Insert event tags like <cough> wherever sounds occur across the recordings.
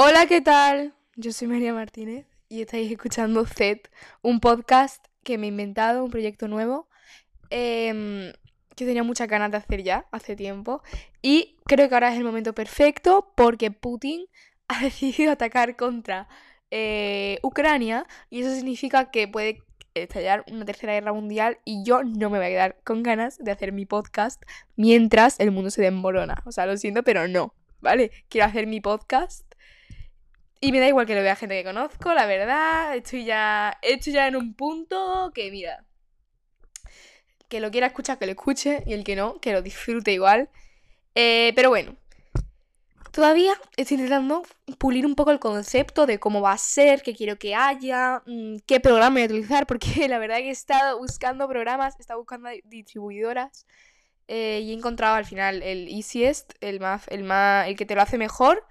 Hola, ¿qué tal? Yo soy María Martínez y estáis escuchando Z, un podcast que me he inventado, un proyecto nuevo, em, que tenía muchas ganas de hacer ya, hace tiempo. Y creo que ahora es el momento perfecto porque Putin <laughs> ha decidido atacar contra eh, Ucrania y eso significa que puede estallar una tercera guerra mundial y yo no me voy a quedar con ganas de hacer mi podcast mientras el mundo se desmorona. O sea, lo siento, pero no, ¿vale? Quiero hacer mi podcast y me da igual que lo vea gente que conozco, la verdad. Estoy ya, estoy ya en un punto que, mira, que lo quiera escuchar, que lo escuche y el que no, que lo disfrute igual. Eh, pero bueno, Todavía estoy intentando pulir un poco el concepto de cómo va a ser, qué quiero que haya, mm, qué programa voy a utilizar, porque <laughs> la verdad que he estado buscando programas, he estado buscando distribuidoras eh, y he encontrado al final el easiest, el más, el más, el que te lo hace mejor,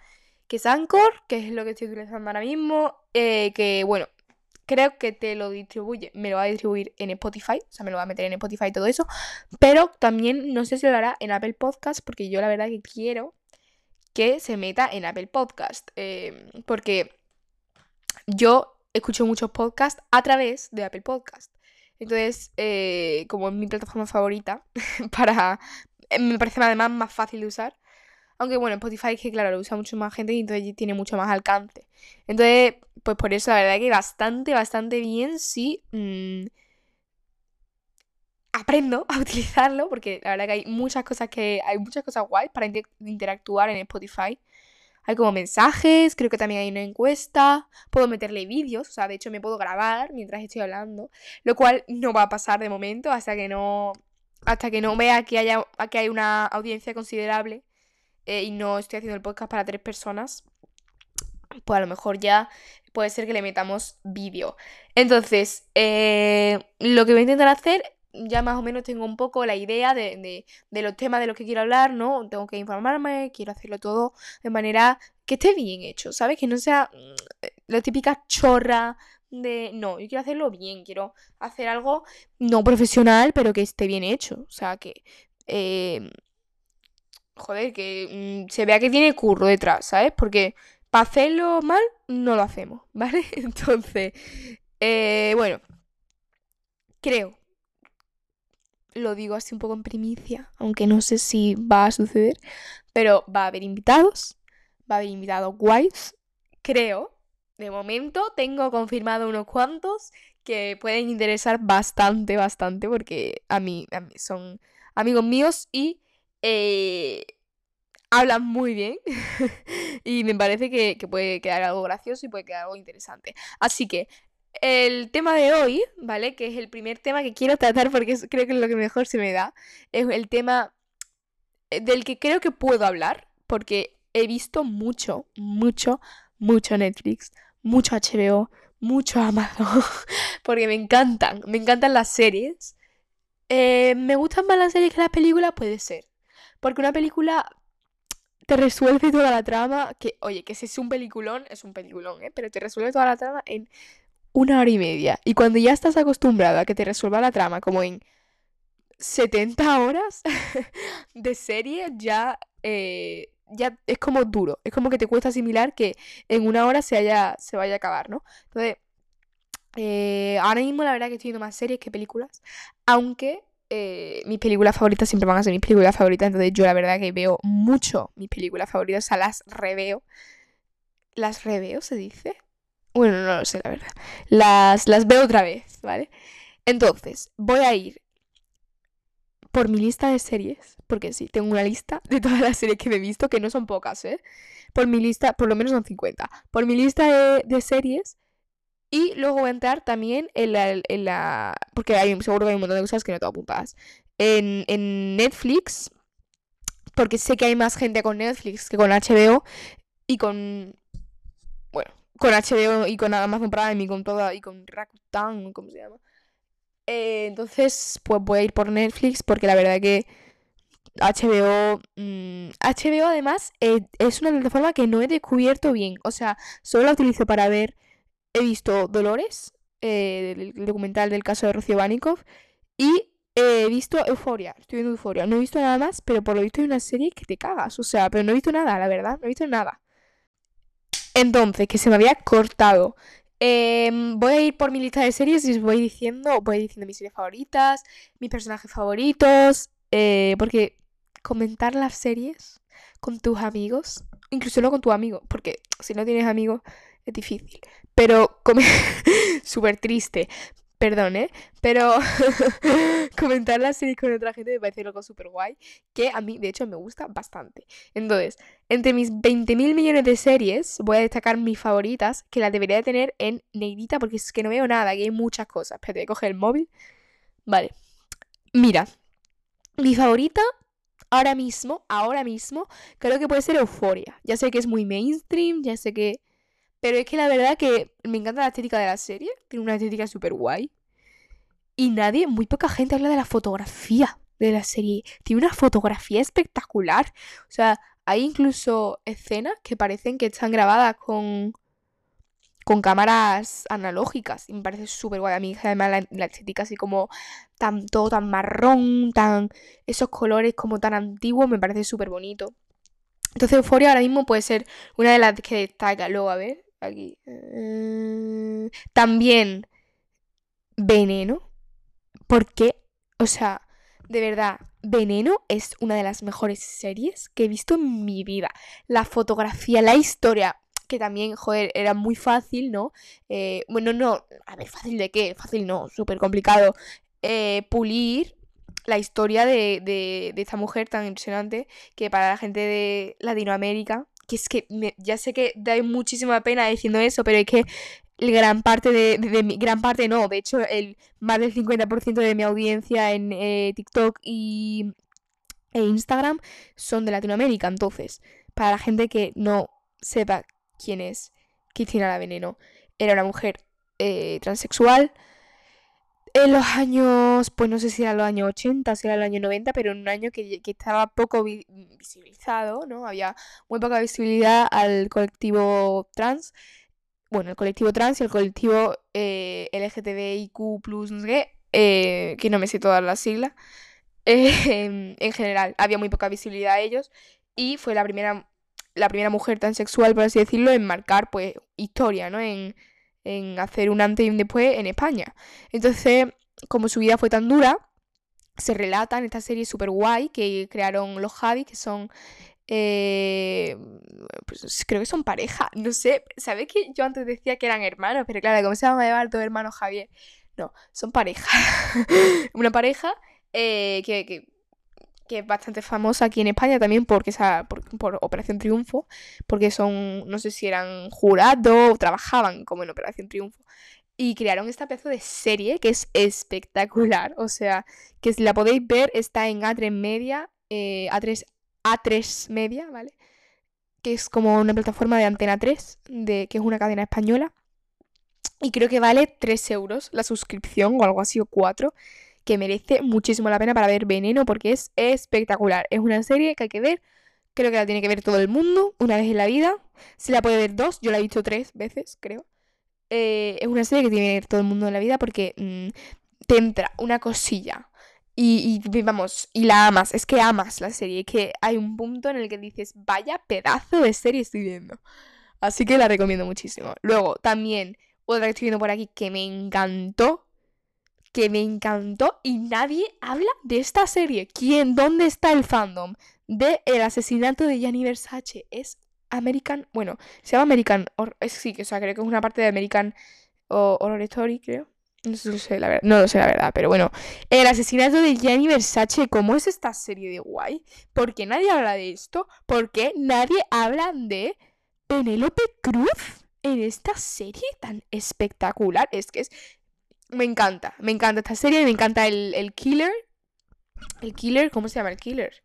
que es Anchor, que es lo que estoy utilizando ahora mismo, eh, que bueno, creo que te lo distribuye, me lo va a distribuir en Spotify, o sea, me lo va a meter en Spotify y todo eso, pero también no sé si lo hará en Apple Podcast, porque yo la verdad que quiero que se meta en Apple Podcast. Eh, porque yo escucho muchos podcasts a través de Apple Podcast. Entonces, eh, como es mi plataforma favorita, <laughs> para me parece además más fácil de usar. Aunque bueno, Spotify es que claro, lo usa mucho más gente y entonces tiene mucho más alcance. Entonces, pues por eso la verdad que bastante, bastante bien si mm, aprendo a <laughs> utilizarlo porque la verdad que hay muchas cosas que hay muchas cosas guays para interactuar en Spotify. Hay como mensajes, creo que también hay una encuesta, puedo meterle vídeos, o sea, de hecho me puedo grabar mientras estoy hablando, lo cual no va a pasar de momento hasta que no hasta que no vea que haya que hay una audiencia considerable eh, y no estoy haciendo el podcast para tres personas, pues a lo mejor ya puede ser que le metamos vídeo. Entonces, eh, lo que voy a intentar hacer ya más o menos tengo un poco la idea de, los temas de los que quiero hablar, ¿no? Tengo que informarme, quiero hacerlo todo de manera que esté bien hecho, ¿sabes? Que no sea mm, la típica chorra de... No, yo quiero hacerlo bien, quiero hacer algo no profesional, pero que esté bien hecho. O sea, que... Eh, joder, que mm, se vea que tiene curro detrás, ¿sabes? Porque para hacerlo mal, no lo hacemos, <laughs> ¿vale? Entonces, eh, bueno, creo lo digo así un poco en primicia, aunque no sé si va a suceder, pero va a haber invitados, va a haber invitados guays, creo. De momento tengo confirmado unos cuantos que pueden interesar bastante, bastante, porque a mí, son amigos míos y eh, hablan muy bien <laughs> y me parece que, que, puede quedar algo gracioso y puede quedar algo interesante. Así que el tema de hoy, ¿vale? Que es el primer tema que quiero tratar porque creo que es lo que mejor se me da. Es el tema eh, del que creo que puedo hablar porque he visto mucho, mucho, mucho Netflix, mucho HBO, mucho Amazon, <laughs> porque me encantan, me encantan las series. Eh, ¿Me gustan más las series que las películas? Puede ser. Porque una película te resuelve toda la trama, que, oye, que si es un peliculón, es un peliculón, ¿eh? Pero te resuelve toda la trama en una hora y media. Y cuando ya estás acostumbrado a que te resuelva la trama como en 70 horas <laughs> de serie, ya, eh, ya es como duro. Es como que te cuesta asimilar que en una hora se, haya, se vaya a acabar, ¿no? Entonces, eh, ahora mismo la verdad que estoy viendo más series que películas. Aunque eh, mis películas favoritas siempre van a ser mis películas favoritas. Entonces yo la verdad que veo mucho mis películas favoritas. O sea, las reveo. ¿Las reveo se dice? Bueno, no lo sé, la verdad. Las, las veo otra vez, ¿vale? Entonces, voy a ir por mi lista de series, porque sí, tengo una lista de todas las series que me he visto, que no son pocas, ¿eh? Por mi lista, por lo menos son 50. Por mi lista de, series. Y luego voy a entrar también en la, en la, Porque hay, seguro que hay un montón de cosas que no tengo apuntadas. En, en Netflix. Porque sé que hay más gente con Netflix que con HBO. Y con con HBO y con Amazon Prime y con toda y con Rakuten, ¿cómo se llama? Eh, entonces, pues voy a ir por Netflix porque la verdad que HBO HBO mm, además eh, es una plataforma que no he descubierto bien, o sea, solo la utilizo para ver he visto Dolores, eh, el documental del caso de Rocío Banikov y he visto Euforia, estoy viendo Euforia, no he visto nada más, pero por lo visto hay una serie que te cagas, o sea, pero no he visto nada, la verdad, no he visto nada. Entonces, que se me había cortado. Em, voy a ir por mi lista de series y os voy diciendo, voy diciendo mis series favoritas, mis personajes favoritos, eh, porque comentar las series con tus amigos, incluso no con tu amigo, porque si no tienes amigos es difícil, pero <laughs> súper triste, Perdón, ¿eh? Pero <laughs> comentar la serie con otra gente me parece algo súper guay, que a mí, de hecho, me gusta bastante. Entonces, entre mis 20.000 millones de series, voy a destacar mis favoritas, que las debería de tener en negrita, porque es que no veo nada, que hay muchas cosas. Espérate, coger el móvil. Vale. Mira, mi favorita ahora mismo, ahora mismo, creo que puede ser Euforia. Ya sé que es muy mainstream, ya sé que pero es que la verdad que me encanta la estética de la serie. Tiene una estética súper guay. Y nadie, muy poca gente habla de la fotografía de la serie. Tiene una fotografía espectacular. O sea, hay incluso escenas que parecen que están grabadas con, con cámaras analógicas. Y me parece súper guay. A mí, además, la, estética así como tan, todo tan marrón, tan. esos colores como tan antiguos, me parece súper bonito. Entonces, Euphoria ahora mismo puede ser una de las que destaca. Luego, a ver aquí. Eh, también Veneno. Porque, o sea, de verdad, Veneno es una de las mejores series que he visto en mi vida. La fotografía, la historia, que también, joder, era muy fácil, ¿no? Eh, bueno, no, a ver, fácil de qué, fácil no, súper complicado. Eh, pulir la historia de, de, de, esta mujer tan impresionante que para la gente de Latinoamérica que es que ya sé que da muchísima pena diciendo eso, pero es que gran parte de, mi, gran parte no, de hecho el más del 50% de mi audiencia en eh, TikTok y e Instagram son de Latinoamérica, entonces, para la gente que no sepa quién es Cristina la Veneno, era una mujer eh, transexual en los años, pues no sé si era los años 80, si era el año 90, pero en un año que, estaba poco visibilizado, ¿no? Había muy poca visibilidad al colectivo trans. Bueno, el colectivo trans y el colectivo eh, LGTBIQ, no sé eh, que no me sé todas las siglas. <laughs> Eh, en general, había muy poca visibilidad a ellos y fue la primera, la primera mujer transexual, por así decirlo, en marcar, pues, historia, ¿no? En hacer un antes y un después en España. Entonces, como su vida fue tan dura, se relata en esta serie super guay que crearon los Javi, que son... Eh, pues creo que son pareja, no sé, ¿sabes que yo antes decía que eran hermanos? Pero claro, ¿cómo se van a llevar dos hermanos Javier? No, son pareja. <laughs> Una pareja eh, que es bastante famosa aquí en España también porque por, por, Operación Triunfo, porque son, no sé si eran jurados o trabajaban como en Operación Triunfo. Y crearon esta pedazo de serie que es espectacular. O sea, que si la podéis ver, está en A3 Media, eh, A3, A3 Media, ¿vale? Que es como una plataforma de Antena 3, de, que es una cadena española. Y creo que vale 3 euros la suscripción o algo así, o 4 que merece muchísimo la pena para ver Veneno porque es espectacular. Es una serie que hay que ver, creo que la tiene que ver todo el mundo una vez en la vida. Se la puede ver dos, yo la he visto tres veces, creo. Eh, es una serie que tiene que ver todo el mundo en la vida porque mm, te entra una cosilla. Y, y, vamos, y la amas, es que amas la serie, que hay un punto en el que dices, vaya pedazo de serie estoy viendo. Así que la recomiendo muchísimo. Luego, también, otra que estoy viendo por aquí que me encantó, que me encantó y nadie habla de esta serie. ¿Quién? ¿Dónde está el fandom? De el asesinato de Gianni Versace. Es American, bueno, se llama American, es, sí, o sea, creo que es una parte de American Horror Story, creo. No sé, la verdad, no lo sé la verdad, pero bueno. El asesinato de Gianni Versace, ¿cómo es esta serie de guay? ¿Por qué nadie habla de esto? ¿Por qué nadie habla de Penélope Cruz en esta serie tan espectacular? Es que es me encanta, me encanta esta serie, me encanta el, el killer. El killer, ¿cómo se llama el killer?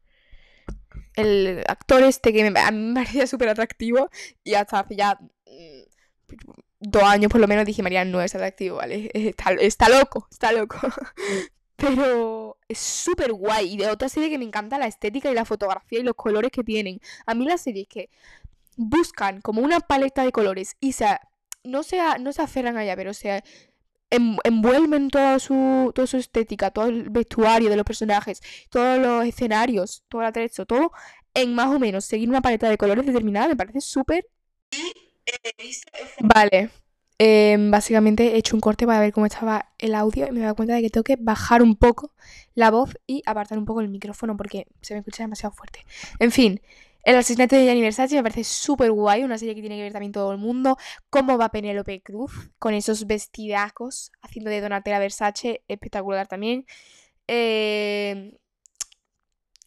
El actor este que me, a mí me <laughs> parecía súper atractivo y hasta hace ya mm, dos años por lo menos dije, María, no es atractivo, ¿vale? <laughs> Está, está loco, está loco. <laughs> Pero es súper guay. Y de otra serie que me encanta la estética y la fotografía y los colores que tienen. A mí las series que buscan como una paleta de colores y se, no, sea, no se aferran allá, pero sea, envuelven toda su, toda su estética, todo el vestuario de los personajes, todos los escenarios, todo el atrecho, todo en más o menos seguir una paleta de colores determinada, me parece súper... Vale. Em, básicamente he hecho un corte para ver cómo estaba el audio y me he dado cuenta de que tengo que bajar un poco la voz y apartar un poco el micrófono porque se me escucha demasiado fuerte. En fin, el asesinato de Gianni Versace me parece súper guay, una serie que tiene que ver también todo el mundo. Cómo va Penélope Cruz con esos vestidacos haciendo de Donatella Versace, espectacular también. Eh,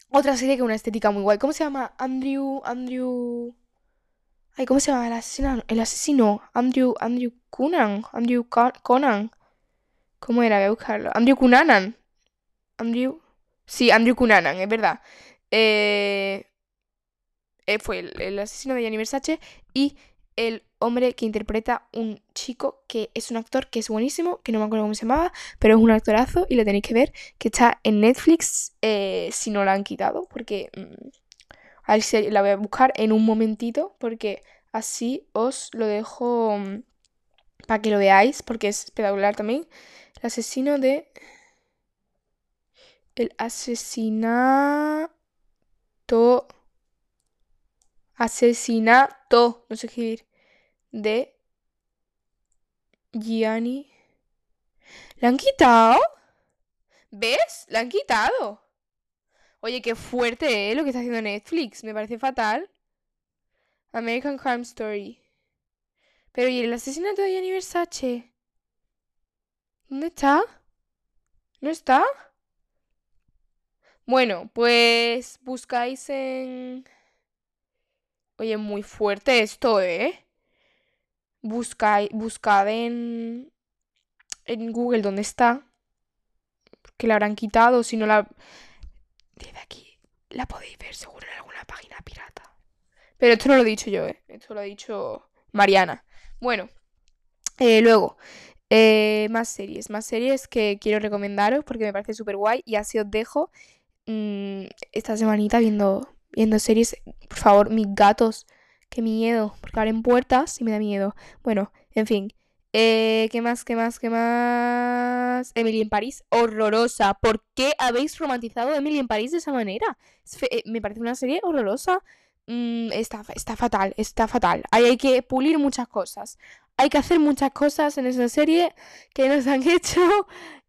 otra serie con una estética muy guay. ¿Cómo se llama? Andrew. Andrew. Ay, ¿cómo se llama el asesino? El asesino. Andrew. Andrew Cunan. Andrew Conan. ¿Cómo era? Voy a buscarlo. Andrew Cunanan. Andrew. Sí, Andrew Cunanan, es verdad. Eh, eh, fue el, asesino de Gianni Versace y el hombre que interpreta un chico que es un actor que es buenísimo, que no me acuerdo cómo se llamaba, pero es un actorazo y lo tenéis que ver, que está en Netflix eh, si no la han quitado, porque... Mm, a ver si la voy a buscar en un momentito, porque así os lo dejo mm, para que lo veáis, porque es espectacular también. El asesino de... El asesinato... Asesinato, no sé escribir, de Gianni. ¿La han quitado? ¿Ves? La han quitado. Oye, qué fuerte, ¿eh? Lo que está haciendo Netflix. Me parece fatal. American Crime Story. Pero, ¿y el asesinato de Gianni Versace? ¿Dónde está? ¿No está? Bueno, pues buscáis en... Oye, muy fuerte esto, ¿eh? Buscáis, buscad en... En Google dónde está. Que la habrán quitado, si no la... Desde aquí la podéis ver seguro en alguna página pirata. Pero esto no lo he dicho yo, ¿eh? Esto lo ha dicho Mariana. Bueno, eh, luego, eh, más series. Más series que quiero recomendaros porque me parece súper guay. Y así os dejo mm, esta semanita viendo, viendo series. Por favor, mis gatos. Qué miedo. Porque abren puertas y me da miedo. Bueno, en fin. Eh, ¿Qué más? ¿Qué más? ¿Qué más? Emily en París, horrorosa. ¿Por qué habéis romantizado a Emily en París de esa manera? Eh, me parece una serie horrorosa. Mm, está, está fatal, está fatal. Hay que pulir muchas cosas. Hay que hacer muchas cosas en esa serie que nos han <laughs> hecho.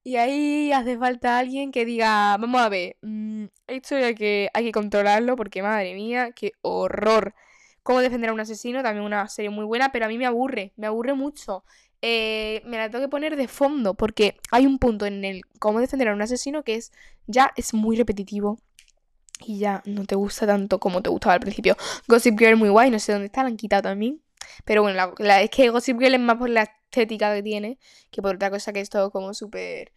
Y ahí hace falta alguien que diga, vamos a ver, mm, esto hay que, hay que controlarlo porque madre mía, qué horror. Cómo defender a un asesino, también una serie muy buena, pero a mí me aburre, me aburre mucho. Eh, me la tengo que poner de fondo porque hay un punto en el cómo defender a un asesino que es ya es muy repetitivo y ya no te gusta tanto como te gustaba al principio. Gossip Girl muy guay, no sé dónde está, la han quitado también. Pero bueno, es que Gossip Girl es más por la estética que tiene que por otra cosa que es todo como súper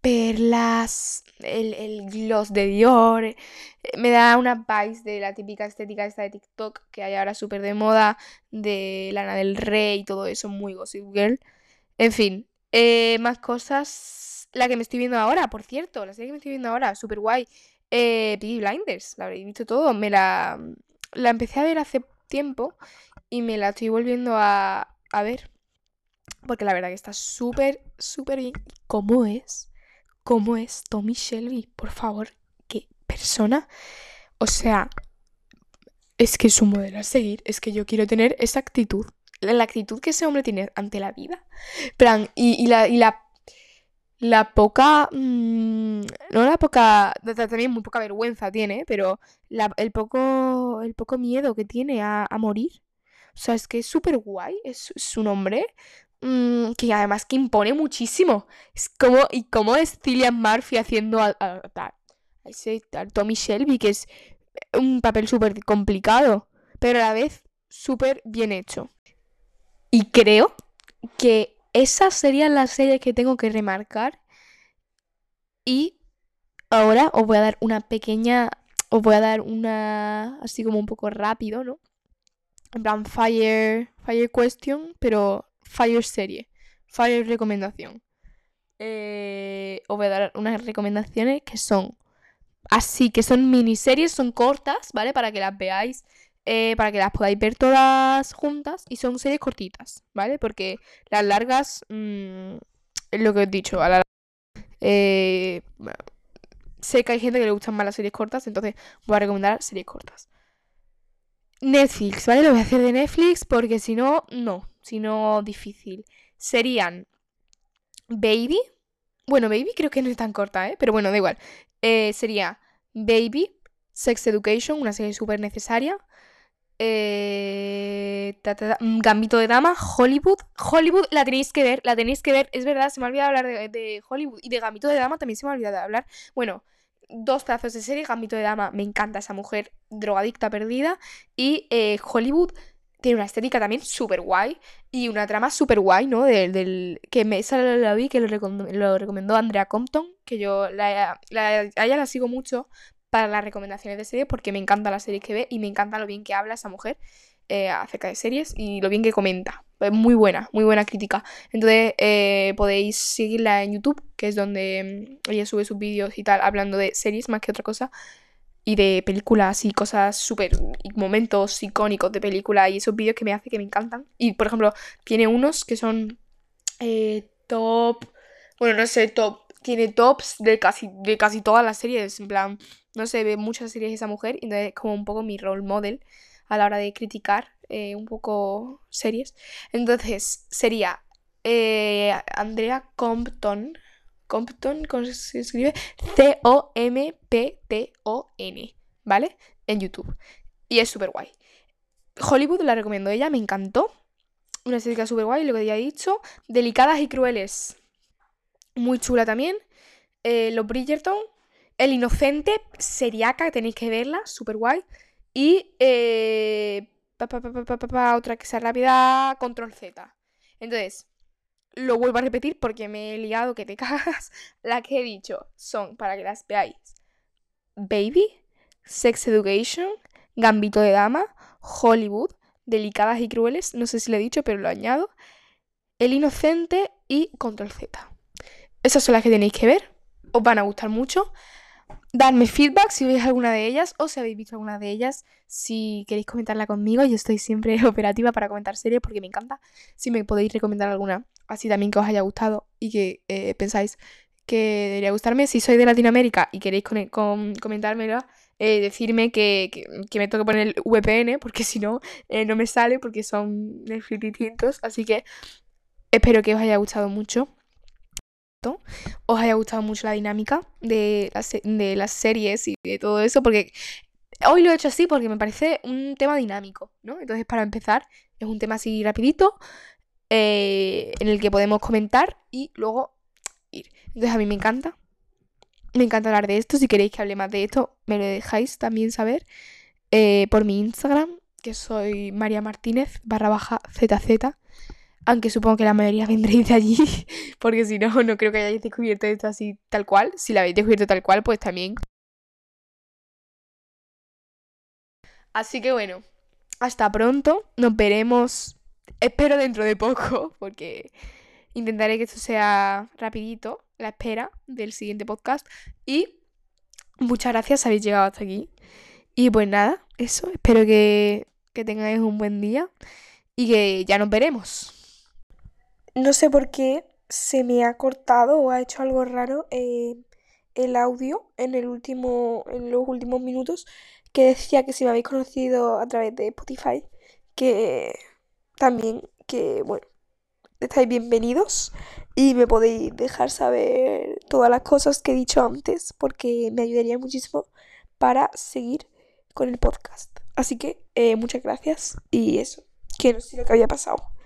perlas, el, el, gloss de Dior. Me da una vibes de la típica estética esta de TikTok que hay ahora súper de moda, de Lana del Rey y todo eso, muy Gossip Girl. En fin, eh, más cosas. La que me estoy viendo ahora, por cierto, la serie que me estoy viendo ahora, súper guay. Eh, Blinders, la habréis visto todo. Me la, la empecé a ver hace tiempo y me la estoy volviendo a, a ver. Porque la verdad que está súper, súper bien. ¿Cómo es? cómo es Tommy Shelby, por favor, qué persona. O sea, es que es un modelo a seguir, es que yo quiero tener esa actitud, la, actitud que ese hombre tiene ante la vida. Plan, y, la, y la, la poca, mm, no la poca, también muy poca vergüenza tiene, pero el, poco, el poco miedo que tiene a, morir. O sea, es que es súper guay, es, un hombre Mm, que además que impone muchísimo. Es como, y como es Cillian Murphy haciendo a, Tommy Shelby, que es un papel súper complicado, pero a la vez súper bien hecho. Y creo que esa sería la serie que tengo que remarcar. Y ahora os voy a dar una pequeña, os voy a dar una, así como un poco rápido, ¿no? En plan, Fire, Fire Question, pero Fire serie, Fire recomendación. Eh, os voy a dar unas recomendaciones que son así, que son miniseries, son cortas, ¿vale? Para que las veáis, eh, para que las podáis ver todas juntas y son series cortitas, ¿vale? Porque las largas, mm, es lo que os he dicho, a la eh, sé que hay gente que le gustan más las series cortas, entonces voy a recomendar series cortas. Netflix, ¿vale? Lo voy a hacer de Netflix porque si no, no. Si no, difícil. Serían Baby. Bueno, Baby creo que no es tan corta, ¿eh? Pero bueno, da igual. Eh, sería Baby, Sex Education, una serie súper necesaria. Eh, ta, mm, Gambito de Dama, Hollywood. Hollywood la tenéis que ver, la tenéis que ver. Es verdad, se me ha olvidado hablar de, de Hollywood. Y de Gambito de Dama también se me ha olvidado hablar. Bueno, dos pedazos de serie. Gambito de Dama, me encanta esa mujer drogadicta perdida. Y eh, Hollywood tiene una estética también súper guay. Y una trama súper guay, ¿no? Del, del- que me, esa la, vi, que lo, recom- lo recomendó Andrea Compton. Que yo la, la- ella la sigo mucho para las recomendaciones de series porque me encanta la serie que ve y me encanta lo bien que habla esa mujer eh, acerca de series y lo bien que comenta. Es muy buena, muy buena crítica. Entonces eh, podéis seguirla en YouTube, que es donde mm, ella sube sus vídeos y tal, hablando de series más que otra cosa. Y de películas y cosas súper. momentos icónicos de película y esos vídeos que me hace que me encantan. Y por ejemplo, tiene unos que son eh, top. Bueno, no sé, top. Tiene tops de casi, de casi todas las series. En plan, no sé, ve muchas series esa mujer. Y entonces es como un poco mi role model a la hora de criticar eh, un poco series. Entonces, sería eh, Andrea Compton. Compton, ¿cómo se escribe? C-O-M-P-T-O-N, ¿vale? En YouTube. Y es súper guay. Hollywood la recomiendo ella, me encantó. Una estética súper guay, lo que ya he dicho. Delicadas y crueles. Muy chula también. Eh, Los Bridgerton. El Inocente, seriaca, tenéis que verla, súper guay. Y eh, otra que sea rápida, Control Z. Entonces, lo vuelvo a repetir porque me he liado que te <laughs> cagas. Las que he dicho son, para que las veáis, Baby, Sex Education, Gambito de Dama, Hollywood, Delicadas y Crueles, no sé si lo he dicho, pero lo añado, El Inocente y Control Z. Esas son las que tenéis que ver, os van a gustar mucho. Dadme feedback si veis alguna de ellas o si habéis visto alguna de ellas. Si queréis comentarla conmigo, yo estoy siempre <laughs> operativa para comentar series porque me encanta. Si me podéis recomendar alguna, así también que os haya gustado y que eh, pensáis que debería gustarme. Si sois de Latinoamérica y queréis con- con- eh, decirme que, que, me tengo que poner el VPN porque si no, eh, no me sale porque son Netflix distintos. Así que espero que os haya gustado mucho os haya gustado mucho la dinámica de las, se- de las series y de todo eso, porque hoy lo he hecho así porque me parece un tema dinámico, ¿no? Entonces, para empezar, es un tema así rapidito, eh, en el que podemos comentar y luego ir. Entonces, a mí me encanta. Me encanta hablar de esto. Si queréis que hable más de esto, me lo dejáis también saber eh, por mi Instagram, que soy María Martínez barra baja ZZ. Aunque supongo que la mayoría vendréis de allí, <laughs> porque si no, no creo que hayáis descubierto esto así tal cual. Si la habéis descubierto tal cual, pues también. Así que bueno, hasta pronto. Nos veremos, espero dentro de poco, <laughs> porque intentaré que esto sea rapidito, la espera del siguiente podcast. Y muchas gracias, habéis llegado hasta aquí. Y pues nada, eso, espero que, que tengáis un buen día y que ya nos veremos. No sé por qué se me ha cortado o ha hecho algo raro eh, el audio en el último, en los últimos minutos que decía que si me habéis conocido a través de Spotify, que también, que bueno, estáis bienvenidos y me podéis dejar saber todas las cosas que he dicho antes porque me ayudaría muchísimo para seguir con el podcast. Así que eh, muchas gracias y eso, que no sé lo que había pasado.